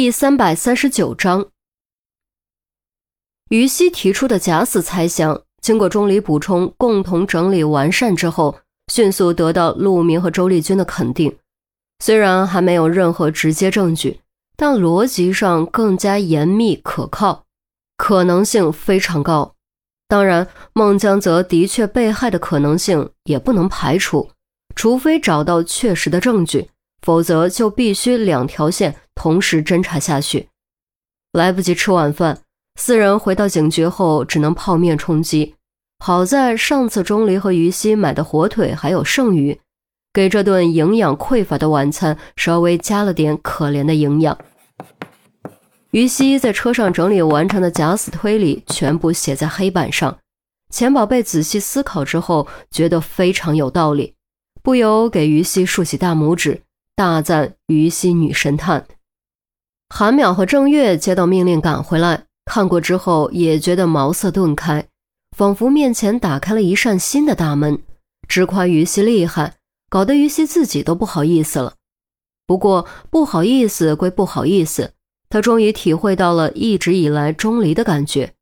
第三百三十九章，于西提出的假死猜想，经过钟离补充、共同整理完善之后，迅速得到陆明和周丽君的肯定。虽然还没有任何直接证据，但逻辑上更加严密可靠，可能性非常高。当然，孟江泽的确被害的可能性也不能排除，除非找到确实的证据。否则就必须两条线同时侦查下去，来不及吃晚饭，四人回到警局后只能泡面充饥。好在上次钟离和于西买的火腿还有剩余，给这顿营养匮乏的晚餐稍微加了点可怜的营养。于西在车上整理完成的假死推理全部写在黑板上，钱宝贝仔细思考之后觉得非常有道理，不由给于西竖起大拇指。大赞于西女神探，韩淼和郑月接到命令赶回来，看过之后也觉得茅塞顿开，仿佛面前打开了一扇新的大门。直夸于西厉害，搞得于西自己都不好意思了。不过不好意思归不好意思，他终于体会到了一直以来钟离的感觉。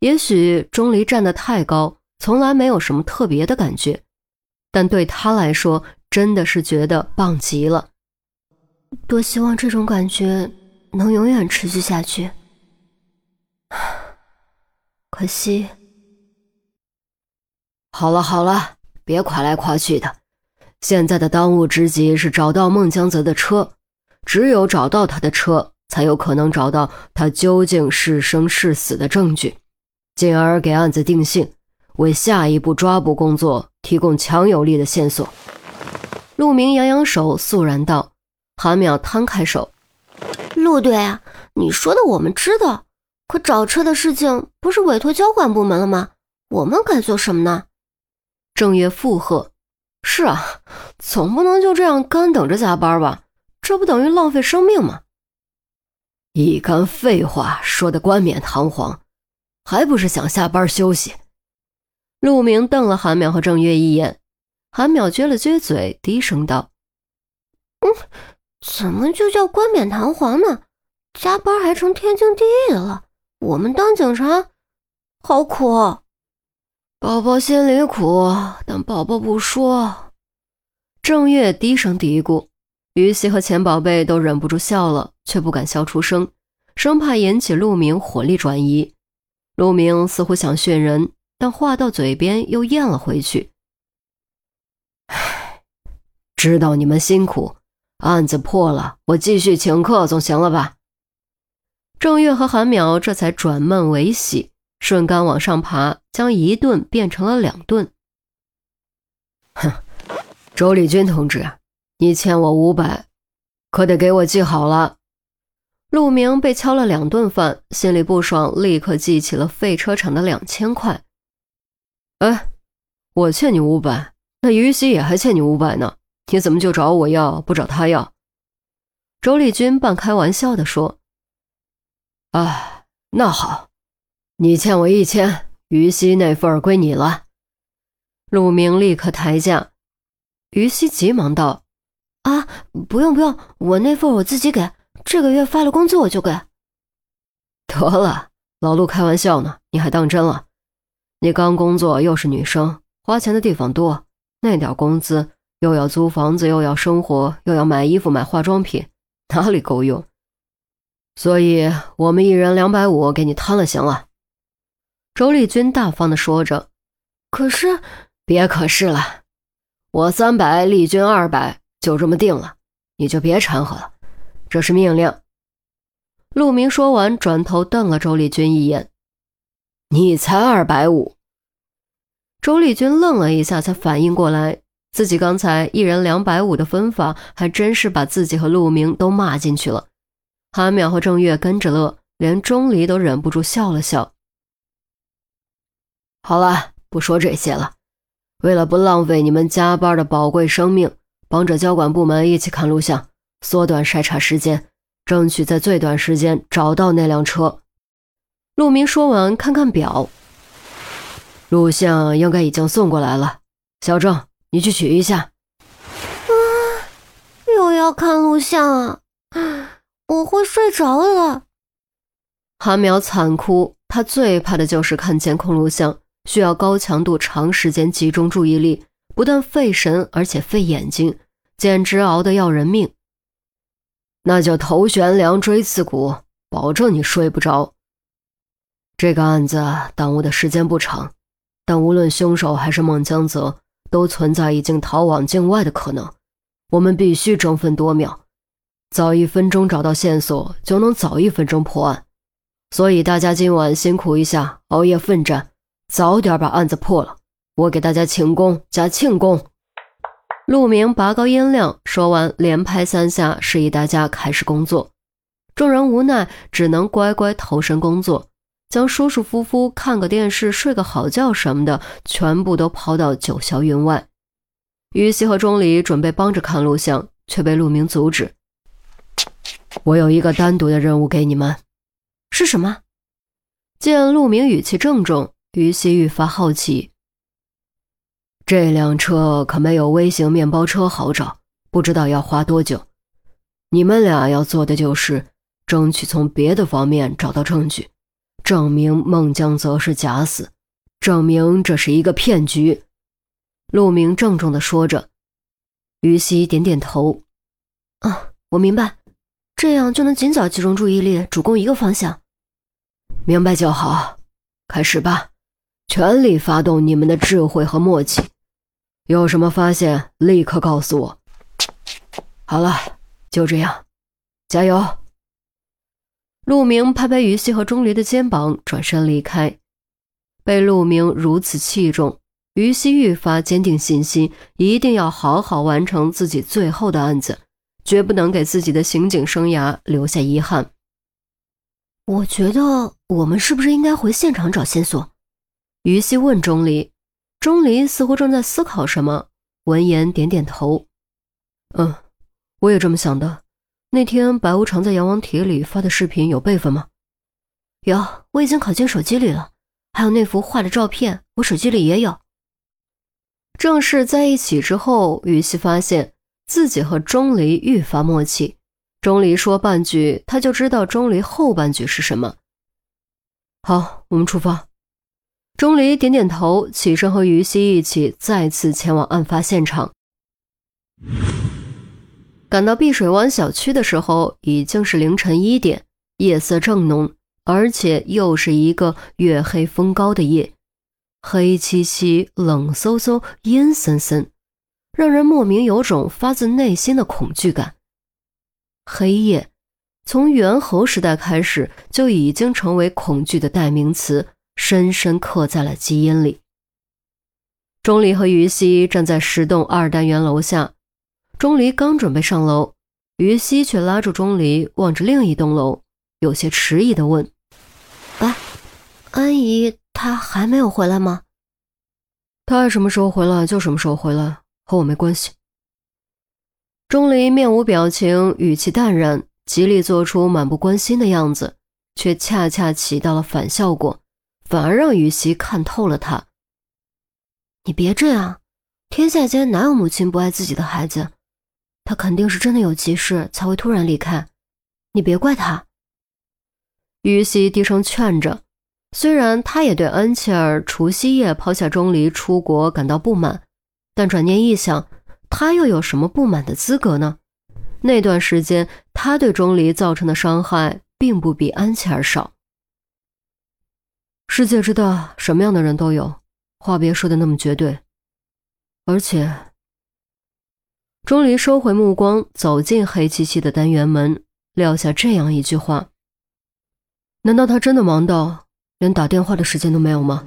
也许钟离站得太高，从来没有什么特别的感觉，但对他来说。真的是觉得棒极了，多希望这种感觉能永远持续下去。可惜，好了好了，别夸来夸去的。现在的当务之急是找到孟江泽的车，只有找到他的车，才有可能找到他究竟是生是死的证据，进而给案子定性，为下一步抓捕工作提供强有力的线索。陆明扬扬手，肃然道：“韩淼摊开手，陆队啊，你说的我们知道，可找车的事情不是委托交管部门了吗？我们该做什么呢？”郑月附和：“是啊，总不能就这样干等着加班吧？这不等于浪费生命吗？”一干废话，说的冠冕堂皇，还不是想下班休息？陆明瞪了韩淼和郑月一眼。韩淼撅了撅嘴，低声道：“嗯，怎么就叫冠冕堂皇呢？加班还成天经地义了。我们当警察，好苦。宝宝心里苦，但宝宝不说。”郑月低声嘀咕，于西和钱宝贝都忍不住笑了，却不敢笑出声，生怕引起陆明火力转移。陆明似乎想训人，但话到嘴边又咽了回去。唉，知道你们辛苦，案子破了，我继续请客总行了吧？郑月和韩淼这才转闷为喜，顺杆往上爬，将一顿变成了两顿。哼，周丽君同志，你欠我五百，可得给我记好了。陆明被敲了两顿饭，心里不爽，立刻记起了废车厂的两千块。哎，我欠你五百。那于西也还欠你五百呢，你怎么就找我要，不找他要？周丽君半开玩笑地说：“啊，那好，你欠我一千，于西那份归你了。”陆明立刻抬价，于西急忙道：“啊，不用不用，我那份我自己给，这个月发了工资我就给。”得了，老陆开玩笑呢，你还当真了？你刚工作又是女生，花钱的地方多。那点工资又要租房子，又要生活，又要买衣服、买化妆品，哪里够用？所以我们一人两百五给你摊了，行了。周丽君大方的说着。可是，别可是了，我三百，丽君二百，就这么定了，你就别掺和了，这是命令。陆明说完，转头瞪了周丽君一眼：“你才二百五。”周丽君愣了一下，才反应过来，自己刚才一人两百五的分法，还真是把自己和陆明都骂进去了。韩淼和郑月跟着乐，连钟离都忍不住笑了笑。好了，不说这些了。为了不浪费你们加班的宝贵生命，帮着交管部门一起看录像，缩短筛查时间，争取在最短时间找到那辆车。陆明说完，看看表。录像应该已经送过来了，小郑，你去取一下。啊，又要看录像啊！我我会睡着了。韩苗惨哭，他最怕的就是看监控录像，需要高强度、长时间集中注意力，不但费神，而且费眼睛，简直熬得要人命。那就头悬梁，锥刺股，保证你睡不着。这个案子耽误的时间不长，但无论凶手还是孟江泽，都存在已经逃往境外的可能。我们必须争分夺秒，早一分钟找到线索，就能早一分钟破案。所以大家今晚辛苦一下，熬夜奋战，早点把案子破了。我给大家请功加庆功。陆明拔高音量，说完连拍三下，示意大家开始工作。众人无奈，只能乖乖投身工作，将舒舒服服看个电视、睡个好觉什么的，全部都抛到九霄云外。于西和钟离准备帮着看录像，却被陆明阻止。我有一个单独的任务给你们。是什么？见陆明语气郑重，于西愈发好奇。这辆车可没有微型面包车好找，不知道要花多久。你们俩要做的就是争取从别的方面找到证据，证明孟江泽是假死，证明这是一个骗局。陆明郑重地说着。于西点点头：“啊，我明白，这样就能尽早集中注意力，主攻一个方向。”明白就好，开始吧，全力发动你们的智慧和默契。有什么发现，立刻告诉我。好了，就这样，加油！陆明拍拍于西和钟离的肩膀，转身离开。被陆明如此器重，于西愈发坚定信心，一定要好好完成自己最后的案子，绝不能给自己的刑警生涯留下遗憾。我觉得我们是不是应该回现场找线索？于西问钟离，钟离似乎正在思考什么，闻言点点头。嗯，我也这么想的。那天白无常在阎王帖里发的视频有备份吗？有，我已经拷进手机里了。还有那幅画的照片，我手机里也有。正式在一起之后，于西发现自己和钟离愈发默契。钟离说半句，他就知道钟离后半句是什么。好，我们出发。钟离点点头，起身和于西一起再次前往案发现场。赶到碧水湾小区的时候，已经是凌晨一点，夜色正浓，而且又是一个月黑风高的夜，黑漆漆、冷飕飕、阴森森，让人莫名有种发自内心的恐惧感。黑夜，从猿猴时代开始就已经成为恐惧的代名词，深深刻在了基因里。钟离和于西站在十栋二单元楼下，钟离刚准备上楼，于西却拉住钟离，望着另一栋楼，有些迟疑的问：“哎，安姨她还没有回来吗？”“她爱什么时候回来就什么时候回来，和我没关系。”钟离面无表情，语气淡然，极力做出满不关心的样子，却恰恰起到了反效果，反而让于熙看透了他。你别这样，天下间哪有母亲不爱自己的孩子？他肯定是真的有急事才会突然离开，你别怪他。于西低声劝着，虽然他也对安琪儿除夕夜抛下钟离出国感到不满，但转念一想。他又有什么不满的资格呢？那段时间，他对钟离造成的伤害并不比安琪儿少。世界之大，什么样的人都有，话别说的那么绝对。而且，钟离收回目光，走进黑漆漆的单元门，撂下这样一句话：“难道他真的忙到连打电话的时间都没有吗？”